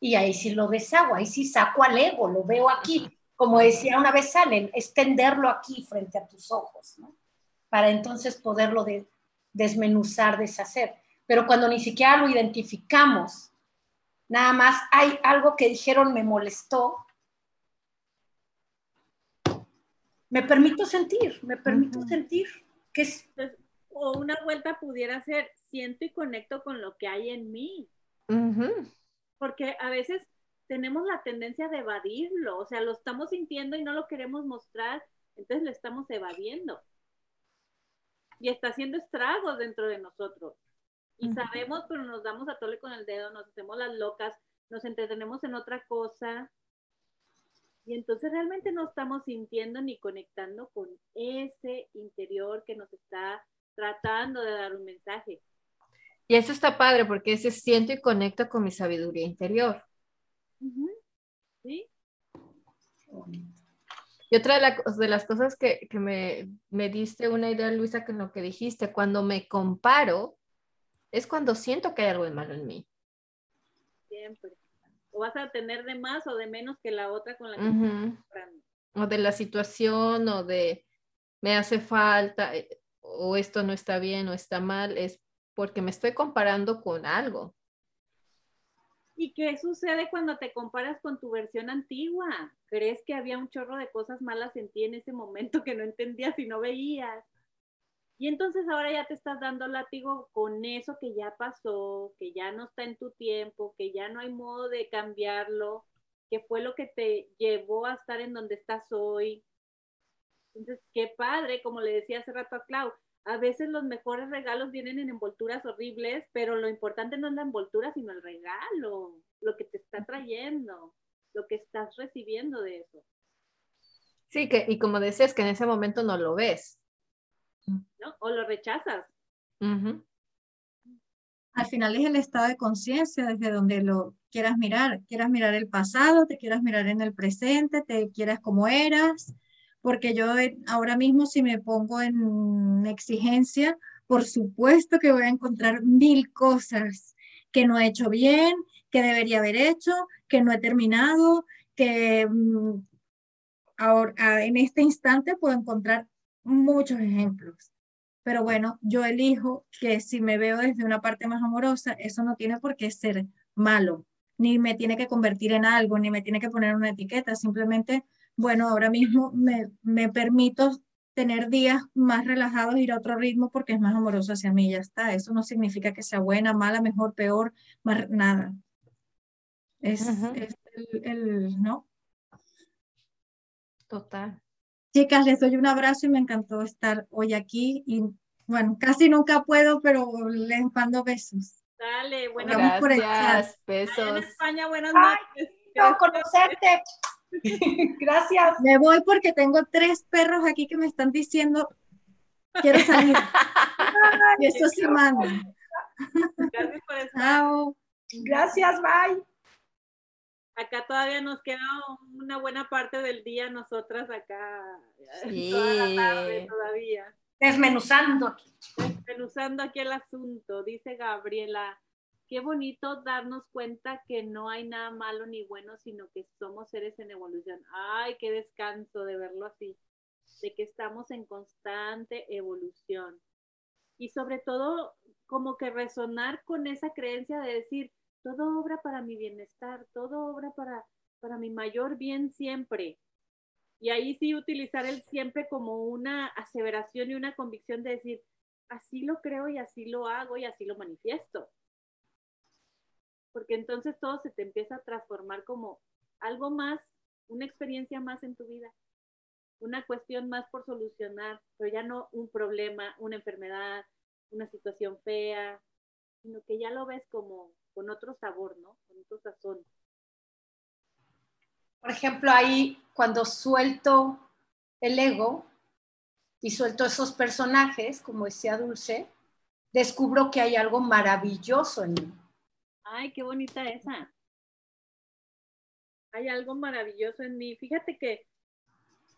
y ahí sí lo deshago, ahí sí saco al ego, lo veo aquí. Como decía una vez Allen, es tenderlo aquí frente a tus ojos, ¿no? Para entonces poderlo de- desmenuzar, deshacer. Pero cuando ni siquiera lo identificamos, nada más hay algo que dijeron me molestó, me permito sentir, me permito sentir que es Entonces, o una vuelta pudiera ser, siento y conecto con lo que hay en mí, porque a veces tenemos la tendencia de evadirlo, o sea, lo estamos sintiendo y no lo queremos mostrar, entonces lo estamos evadiendo. Y está haciendo estragos dentro de nosotros. Y sabemos, pero nos damos a tole con el dedo, nos hacemos las locas, nos entretenemos en otra cosa. Y entonces realmente no estamos sintiendo ni conectando con ese interior que nos está tratando de dar un mensaje. Y eso está padre porque ese siento y conecto con mi sabiduría interior. ¿Sí? Y otra de, la- de las cosas que, que me, me diste una idea, Luisa, con lo que dijiste, cuando me comparo, es cuando siento que hay algo de malo en mí. Siempre. O vas a tener de más o de menos que la otra con la que Ujú. estás comprando. O de la situación, o de me hace falta, eh, o esto no está bien, o está mal, es porque me estoy comparando con algo. ¿Y qué sucede cuando te comparas con tu versión antigua? ¿Crees que había un chorro de cosas malas en ti en ese momento que no entendías y no veías? Y entonces ahora ya te estás dando látigo con eso que ya pasó, que ya no está en tu tiempo, que ya no hay modo de cambiarlo, que fue lo que te llevó a estar en donde estás hoy. Entonces, qué padre, como le decía hace rato a Clau, a veces los mejores regalos vienen en envolturas horribles, pero lo importante no es la envoltura, sino el regalo, lo que te está trayendo, lo que estás recibiendo de eso. Sí, que, y como decías, que en ese momento no lo ves. ¿No? O lo rechazas. Al final es el estado de conciencia desde donde lo quieras mirar. Quieras mirar el pasado, te quieras mirar en el presente, te quieras como eras. Porque yo ahora mismo si me pongo en exigencia, por supuesto que voy a encontrar mil cosas que no he hecho bien, que debería haber hecho, que no he terminado, que mm, ahora en este instante puedo encontrar muchos ejemplos. Pero bueno, yo elijo que si me veo desde una parte más amorosa, eso no tiene por qué ser malo, ni me tiene que convertir en algo, ni me tiene que poner una etiqueta. Simplemente, bueno, ahora mismo me, me permito tener días más relajados, ir a otro ritmo porque es más amoroso hacia mí, ya está. Eso no significa que sea buena, mala, mejor, peor, más, nada. Es, es el, el, ¿no? Total. Chicas, les doy un abrazo y me encantó estar hoy aquí. Y bueno, casi nunca puedo, pero les mando besos. Dale, buenas Gracias, besos. En España, buenas noches. Ay, conocerte. Gracias. Me voy porque tengo tres perros aquí que me están diciendo, quiero salir. y eso sí manda. Gracias por estar. Chao. Gracias, bye. Acá todavía nos queda una buena parte del día nosotras acá. Sí. Toda la tarde todavía. Desmenuzando aquí. Desmenuzando aquí el asunto, dice Gabriela. Qué bonito darnos cuenta que no hay nada malo ni bueno, sino que somos seres en evolución. Ay, qué descanso de verlo así, de que estamos en constante evolución. Y sobre todo, como que resonar con esa creencia de decir, todo obra para mi bienestar, todo obra para, para mi mayor bien siempre. Y ahí sí utilizar el siempre como una aseveración y una convicción de decir, así lo creo y así lo hago y así lo manifiesto. Porque entonces todo se te empieza a transformar como algo más, una experiencia más en tu vida, una cuestión más por solucionar, pero ya no un problema, una enfermedad, una situación fea, sino que ya lo ves como con otro sabor, ¿no? Con otro sazón. Por ejemplo, ahí cuando suelto el ego y suelto esos personajes, como decía Dulce, descubro que hay algo maravilloso en mí. Ay, qué bonita esa. Hay algo maravilloso en mí. Fíjate que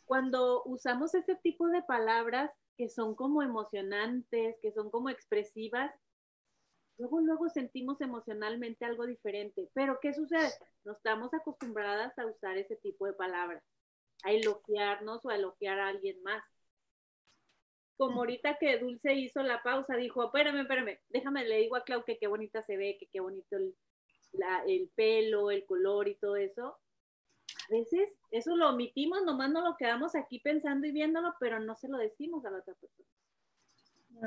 cuando usamos ese tipo de palabras que son como emocionantes, que son como expresivas, luego, luego sentimos emocionalmente algo diferente. Pero ¿qué sucede? No estamos acostumbradas a usar ese tipo de palabras, a elogiarnos o a elogiar a alguien más. Como ahorita que Dulce hizo la pausa, dijo, espérame, espérame, déjame, le digo a Clau que qué bonita se ve, que qué bonito el, el pelo, el color y todo eso. A veces eso lo omitimos, nomás no lo quedamos aquí pensando y viéndolo, pero no se lo decimos a la otra persona.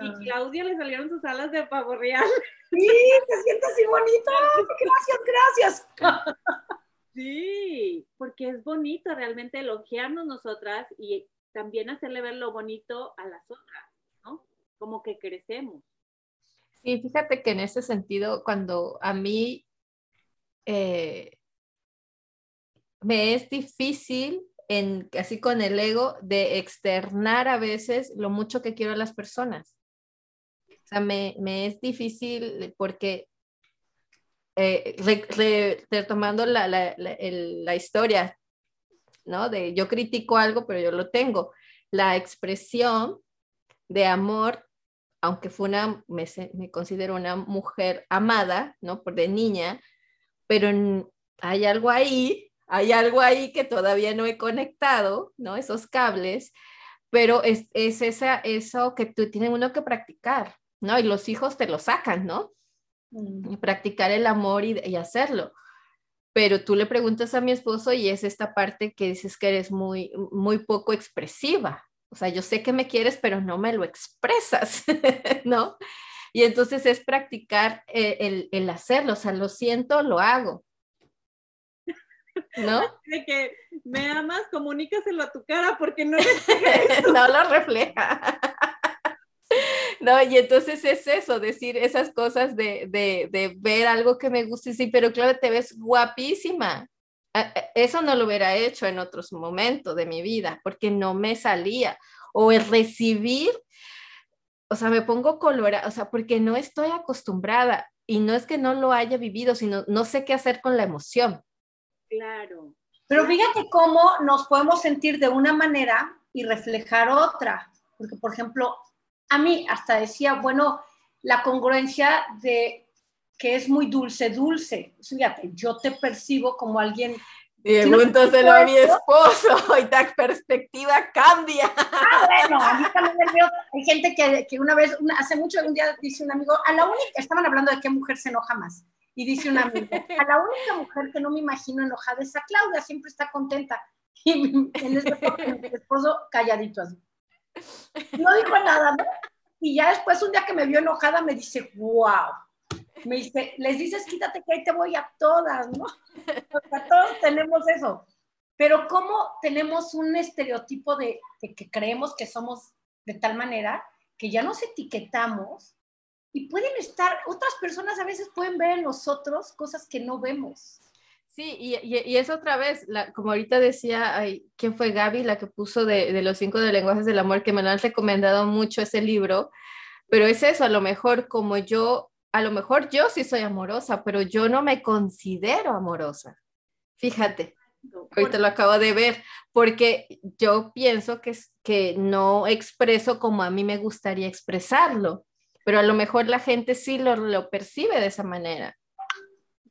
Y Claudia le salieron sus alas de pavo real. Sí, te siento así bonito. Gracias, gracias. Sí, porque es bonito realmente elogiarnos nosotras y también hacerle ver lo bonito a las otras, ¿no? Como que crecemos. Sí, fíjate que en ese sentido, cuando a mí eh, me es difícil en, así con el ego, de externar a veces lo mucho que quiero a las personas. O sea, me, es difícil porque, eh, retomando la, la, historia, ¿no? De yo critico algo, pero yo lo tengo. La expresión de amor, aunque fue una, me, me considero una mujer amada, ¿no? Por de niña, pero hay algo ahí, hay algo ahí que todavía no he conectado, ¿no? Esos cables, pero es, es esa, eso que tú tienes uno que practicar, ¿no? Y los hijos te lo sacan, ¿no? Mm. practicar el amor y, hacerlo. Pero tú le preguntas a mi esposo y es esta parte que dices que eres muy, muy poco expresiva, O sea, yo sé que me quieres, pero no me lo expresas, ¿no? Y entonces es practicar eh, el, el, hacerlo, o sea, lo siento, lo hago. ¿No? De que me amas, comunícaselo a tu cara porque no, no lo refleja. No, y entonces es eso, decir esas cosas de, de, de ver algo que me gusta y sí, pero claro, te ves guapísima. Eso no lo hubiera hecho en otros momentos de mi vida porque no me salía. O el recibir, o sea, me pongo colorada, o sea, porque no estoy acostumbrada y no es que no lo haya vivido, sino no sé qué hacer con la emoción. Claro. Pero fíjate cómo nos podemos sentir de una manera y reflejar otra. Porque, por ejemplo, a mí hasta decía, bueno, la congruencia de que es muy dulce, dulce. Fíjate, yo te percibo como alguien... Pregúntaselo a mi esposo y la perspectiva cambia. Ah, bueno, a mí también me veo, hay gente que, que una vez, hace mucho, un día dice un amigo, a la única, estaban hablando de qué mujer se enoja más, y dice un amigo, a la única mujer que no me imagino enojada es a Claudia, siempre está contenta. Y en ese mi esposo calladito así. No dijo nada, ¿no? Y ya después, un día que me vio enojada, me dice, wow. Me dice, les dices, quítate que ahí te voy a todas, ¿no? Sea, todos tenemos eso. Pero ¿cómo tenemos un estereotipo de que creemos que somos de tal manera que ya nos etiquetamos y pueden estar, otras personas a veces pueden ver en nosotros cosas que no vemos. Sí, y, y, es otra vez, la, como ahorita decía, ay, ¿quién fue Gaby la que puso de, de, los cinco de lenguajes del amor? Que me lo han recomendado mucho ese libro, pero es eso, a lo mejor como yo, a lo mejor yo sí soy amorosa, pero yo no me considero amorosa. Fíjate, ahorita lo acabo de ver, porque yo pienso que, que no expreso como a mí me gustaría expresarlo, pero a lo mejor la gente sí lo, lo percibe de esa manera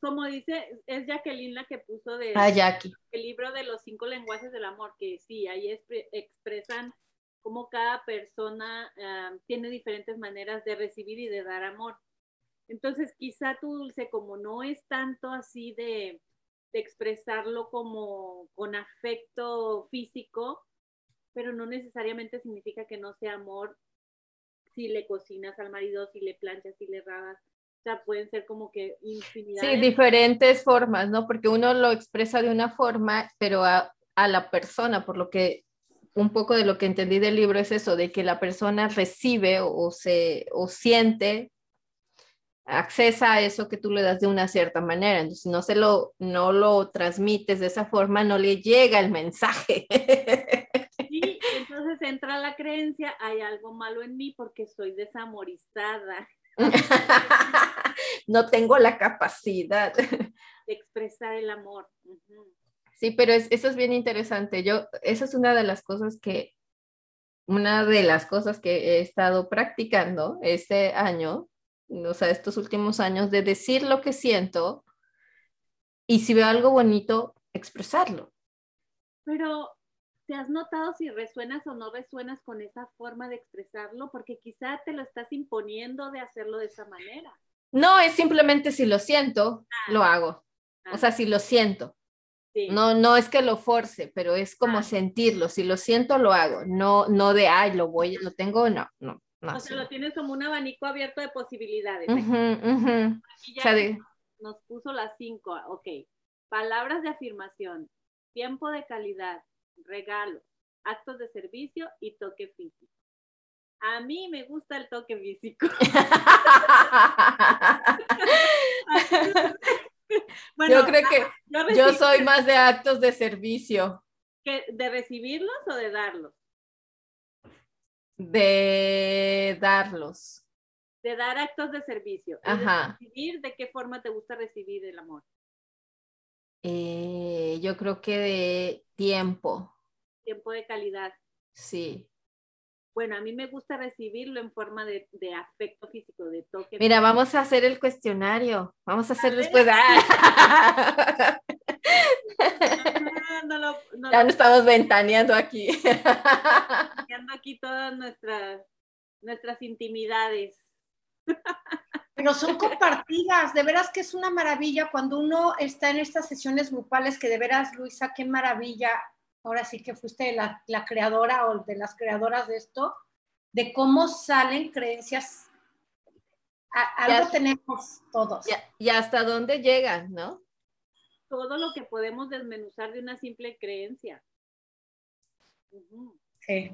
como dice, es Jacqueline la que puso de, ah, el libro de los cinco lenguajes del amor, que sí, ahí expresan cómo cada persona uh, tiene diferentes maneras de recibir y de dar amor. Entonces, quizá tu dulce, como no es tanto así de, de expresarlo como con afecto físico, pero no necesariamente significa que no sea amor si le cocinas al marido, si le planchas, si le rabas, sea, pueden ser como que infinidad. Sí, diferentes formas, ¿no? Porque uno lo expresa de una forma, pero a, a, la persona, por lo que un poco de lo que entendí del libro es eso, de que la persona recibe o, se, o siente, accesa a eso que tú le das de una cierta manera. Entonces, si no, se lo, no lo transmites de esa forma, no le llega el mensaje. Sí, entonces entra la creencia, hay algo malo en mí porque soy desamorizada. no tengo la capacidad de expresar el amor. Sí, pero eso es bien interesante. Yo, esa es una de las cosas que, una de las cosas que he estado practicando este año, o sea, estos últimos años, de decir lo que siento y si veo algo bonito, expresarlo. Pero ¿Te has notado si resuenas o no resuenas con esa forma de expresarlo? Porque quizá te lo estás imponiendo de hacerlo de esa manera. No, es simplemente si lo siento, ah. lo hago. O sea, ah. si lo siento. Sí. No, no es que lo force, pero es como ah. sentirlo. Si lo siento, lo hago. No, no de, ay, lo voy, lo tengo, no, no. no o sea, lo tienes como un abanico abierto de posibilidades. Uh -huh, uh -huh. o sea, de... Nos puso las cinco, ok. Palabras de afirmación, tiempo de calidad, regalos, actos de servicio y toque físico. A mí me gusta el toque físico. bueno, yo creo que yo, yo, soy más de actos de servicio. ¿De recibirlos o de darlos? De darlos. De dar actos de servicio. Ajá. De recibir, ¿de qué forma te gusta recibir el amor? Eh, yo creo que de tiempo. Tiempo de calidad. Sí. Bueno, a mí me gusta recibirlo en forma de, de afecto físico, de toque. Mira, vamos a hacer el cuestionario. Vamos a hacer a después. Ah. No, no, no, ya no estamos ventaneando aquí. Ventaneando aquí todas nuestras, nuestras intimidades. Pero son compartidas, de veras que es una maravilla cuando uno está en estas sesiones grupales, que de veras, Luisa, qué maravilla ahora sí que fuiste la, la creadora o de las creadoras de esto, de cómo salen creencias. A- algo Ya. tenemos todos. Y, y hasta dónde llegan, ¿no? Todo lo que podemos desmenuzar de una simple creencia. Ujú. Sí.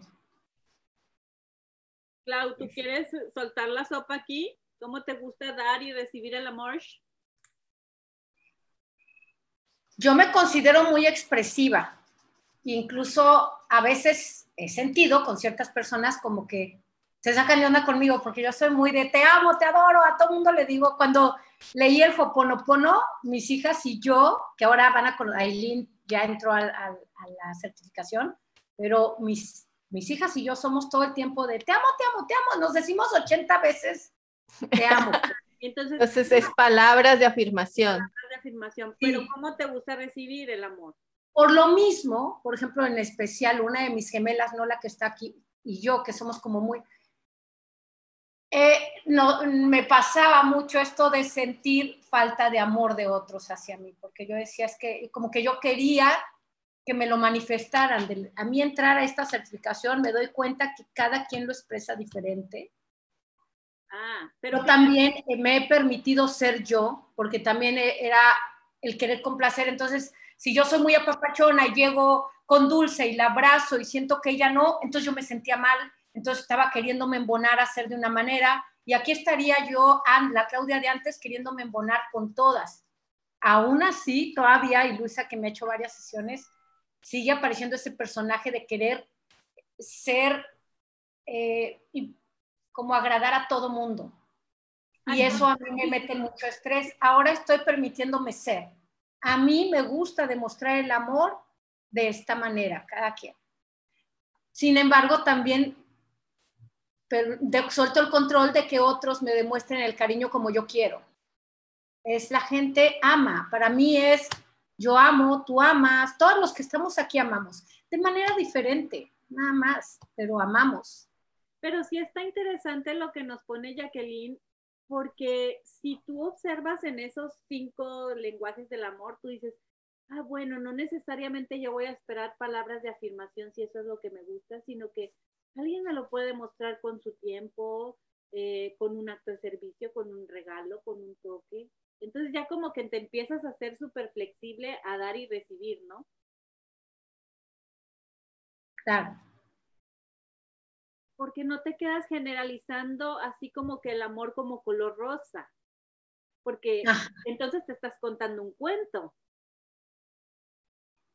Clau, ¿tú quieres soltar la sopa aquí? ¿Cómo te gusta dar y recibir el amor? Yo me considero muy expresiva. Incluso a veces he sentido con ciertas personas como que se sacan de onda conmigo porque yo soy muy de te amo, te adoro, a todo mundo le digo. Cuando leí el Hoponopono, mis hijas y yo, que ahora van a con Aileen, ya entró al- a la certificación, pero mis, mis hijas y yo somos todo el tiempo de te amo, te amo, te amo. Nos decimos 80 veces te amo. Entonces, Entonces es palabras de afirmación. de afirmación. Sí. Pero ¿cómo te gusta recibir el amor? Por lo mismo, por ejemplo, en especial una de mis gemelas, no la que está aquí, y yo, que somos como muy... eh, no, me pasaba mucho esto de sentir falta de amor de otros hacia mí, porque yo decía, es que como que yo quería que me lo manifestaran. De- a mí entrar a esta certificación me doy cuenta que cada quien lo expresa diferente. Ah, pero también eh, me he permitido ser yo, porque también eh, era el querer complacer. Entonces, si yo soy muy apapachona y llego con dulce y la abrazo y siento que ella no, entonces yo me sentía mal, entonces estaba queriéndome embonar a hacer de una manera. Y aquí estaría yo, la Claudia de antes, queriéndome embonar con todas. Aún así, todavía, y Luisa, que me ha hecho varias sesiones, sigue apareciendo ese personaje de querer ser eh, y como agradar a todo mundo. Y eso a mí me mete mucho estrés. Ahora estoy permitiéndome ser. A mí me gusta demostrar el amor de esta manera, cada quien. Sin embargo, también per- de- suelto el control de que otros me demuestren el cariño como yo quiero. Es la gente ama. Para mí es yo amo, tú amas, todos los que estamos aquí amamos, de manera diferente, nada más, pero amamos. Pero sí está interesante lo que nos pone Jacqueline, porque si tú observas en esos cinco lenguajes del amor, tú dices, ah, bueno, no necesariamente yo voy a esperar palabras de afirmación si eso es lo que me gusta, sino que alguien me lo puede mostrar con su tiempo, eh, con un acto de servicio, con un regalo, con un toque. Entonces ya como que te empiezas a ser súper flexible a dar y recibir, ¿no? Claro. Porque no te quedas generalizando así como que el amor como color rosa, porque Ah. entonces te estás contando un cuento.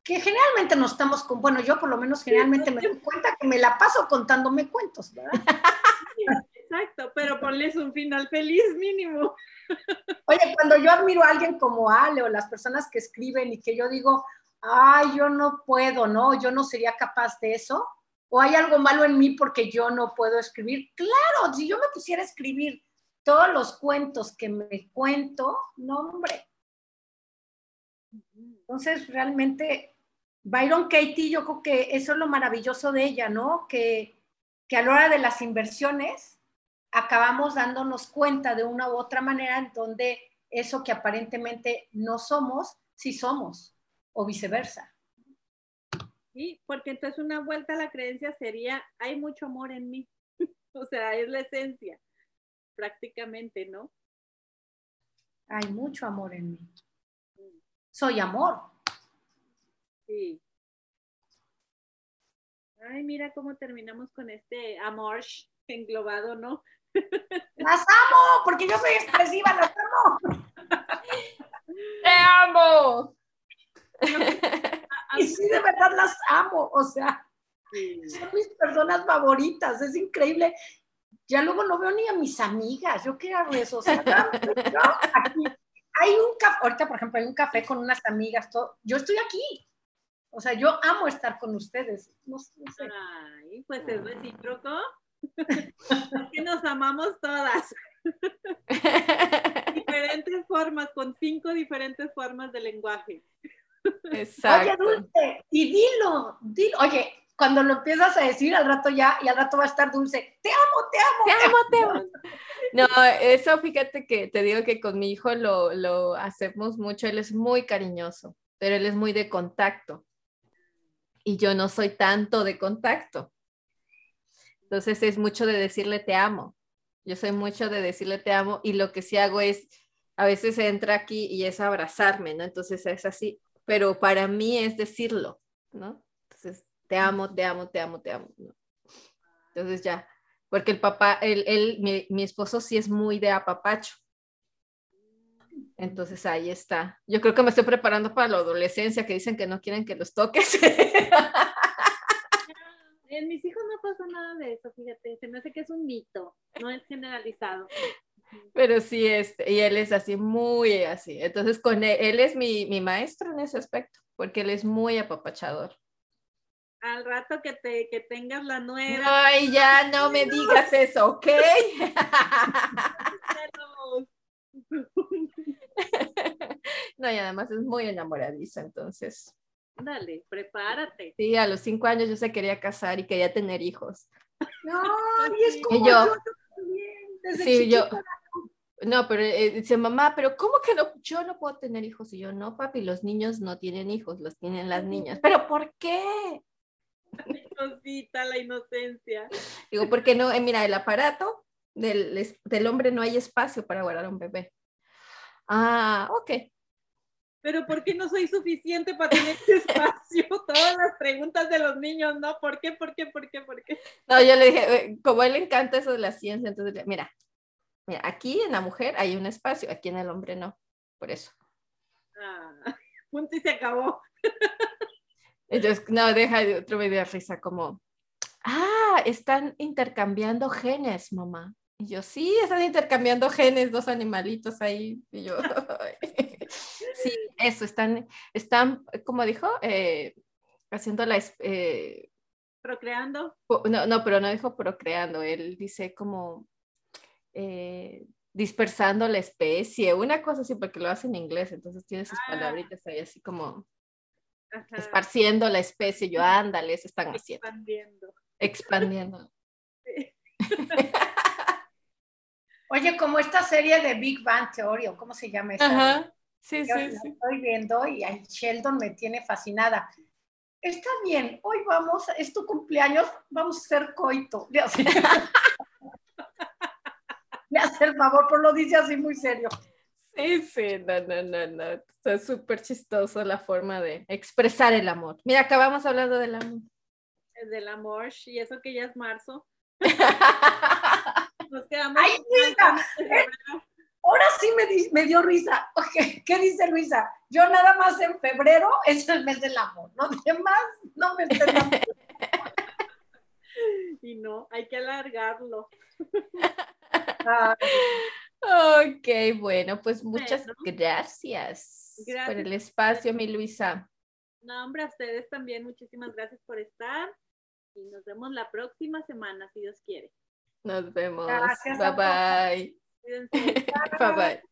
que generalmente no estamos con, bueno, yo por lo menos generalmente me doy cuenta que me la paso contándome cuentos, ¿verdad? Exacto, pero ponles un final feliz mínimo. Oye, cuando yo admiro a alguien como Ale o las personas que escriben y que yo digo, ay, yo no puedo, ¿no? Yo no sería capaz de eso. O hay algo malo en mí porque yo no puedo escribir. Claro, si yo me quisiera escribir todos los cuentos que me cuento, no, hombre. Entonces, realmente, Byron Katie, yo creo que eso es lo maravilloso de ella, ¿no? Que, que a la hora de las inversiones acabamos dándonos cuenta de una u otra manera en donde eso que aparentemente no somos, sí somos, o viceversa. Sí, porque entonces una vuelta a la creencia sería, hay mucho amor en mí. o sea, es la esencia, prácticamente, ¿no? Hay mucho amor en mí. Soy amor. Sí. Ay, mira cómo terminamos con este amor englobado, ¿no? Las amo, porque yo soy expresiva, las amo. ¡Te amo! Y sí, de verdad las amo. O sea, Sí. son mis personas favoritas. Es increíble. Ya luego no veo ni a mis amigas. Yo qué hago eso. O sea, yo aquí. Hay un café, ahorita por ejemplo hay un café con unas amigas, todo. yo estoy aquí. O sea, yo amo estar con ustedes. No, no sé. Ay, pues es recíproco. Es que nos amamos todas. Diferentes formas, con cinco diferentes formas de lenguaje. Oye, Exacto. Dulce, y dilo, dilo. Oye, cuando lo empiezas a decir al rato ya, y al rato va a estar Dulce, te amo, te amo. Te amo, te amo. No, eso fíjate que te digo que con mi hijo lo, lo hacemos mucho. Él es muy cariñoso, pero él es muy de contacto. y yo no soy tanto de contacto. Entonces es mucho de decirle te amo. Yo soy mucho de decirle te amo y lo que sí hago es, a veces entra aquí y es abrazarme, ¿no? Entonces es así, pero para mí es decirlo, ¿no? Entonces, te amo, te amo, te amo, te amo. Entonces ya, porque el papá, él, él mi, mi esposo sí es muy de apapacho. Entonces ahí está. Yo creo que me estoy preparando para la adolescencia, que dicen que no quieren que los toques. En mis hijos no pasa nada de eso, fíjate, se me hace que es un mito, no es generalizado. Pero sí, este, y él es así, muy así. Entonces, con él, él es mi, mi maestro en ese aspecto, porque él es muy apapachador. Al rato que, te, que tengas la nueva. Ay, ya no me digas eso, ¿ok? no, y además es muy enamoradiza, entonces. Dale, prepárate. Sí, a los cinco años yo se quería casar y quería tener hijos. No, y es como Y yo- yo, también, desde Sí, yo-. No, pero eh, dice mamá, pero ¿cómo que no? Yo no puedo tener hijos. Y yo, no, papi, los niños no tienen hijos, los tienen las niñas. ¿Pero por qué? Cosita, la inocencia. Digo, porque no, Eh, mira, el aparato del, del hombre no hay espacio para guardar un bebé. Ah, ok. Pero ¿por qué no soy suficiente para tener ese espacio? Todas las preguntas de los niños, ¿no? ¿Por qué, por qué, por qué, por qué? No, yo le dije, eh, como a él le encanta eso de la ciencia, entonces, mira, mira, aquí en la mujer hay un espacio, aquí en el hombre no, por eso. Ah, punto y se acabó. Entonces, no, deja de otro video de risa como, ah, están intercambiando genes, mamá. Y yo, sí, están intercambiando genes, dos animalitos ahí. Y yo, sí, eso, están, están, como dijo, eh, haciendo la, eh, Procreando. no, no, pero no dijo procreando, él dice como eh, dispersando la especie, una cosa así, porque lo hace en inglés, entonces tiene sus Ah. palabritas ahí así como Ajá, esparciendo la especie, yo ándale, eso están haciendo, expandiendo. expandiendo. Oye, como esta serie de Big Bang Theory, ¿o ¿cómo se llama esa? Ajá, sí, Yo sí, la sí. estoy viendo y a Sheldon me tiene fascinada. Está bien, hoy vamos, es tu cumpleaños, vamos a hacer coito. Le hace, el favor, pero lo dice así muy serio. Sí, sí, no, no, no, no. Está súper chistoso la forma de expresar el amor. Mira, acabamos hablando del amor. El del amor, y eso que ya es marzo. Nos quedamos. ¡Ay, Luisa! Ahora sí me, di- me dio risa. ¿Qué dice Luisa? Yo nada más en febrero es el mes del amor. Los demás no me estén Y no, hay que alargarlo. Ok, bueno, pues muchas Bueno. gracias, por el espacio, mi Luisa. No, hombre, a ustedes también muchísimas gracias por estar. Y nos vemos la próxima semana, si Dios quiere. Nos vemos. Gracias bye bye. Cuídense. Bye bye.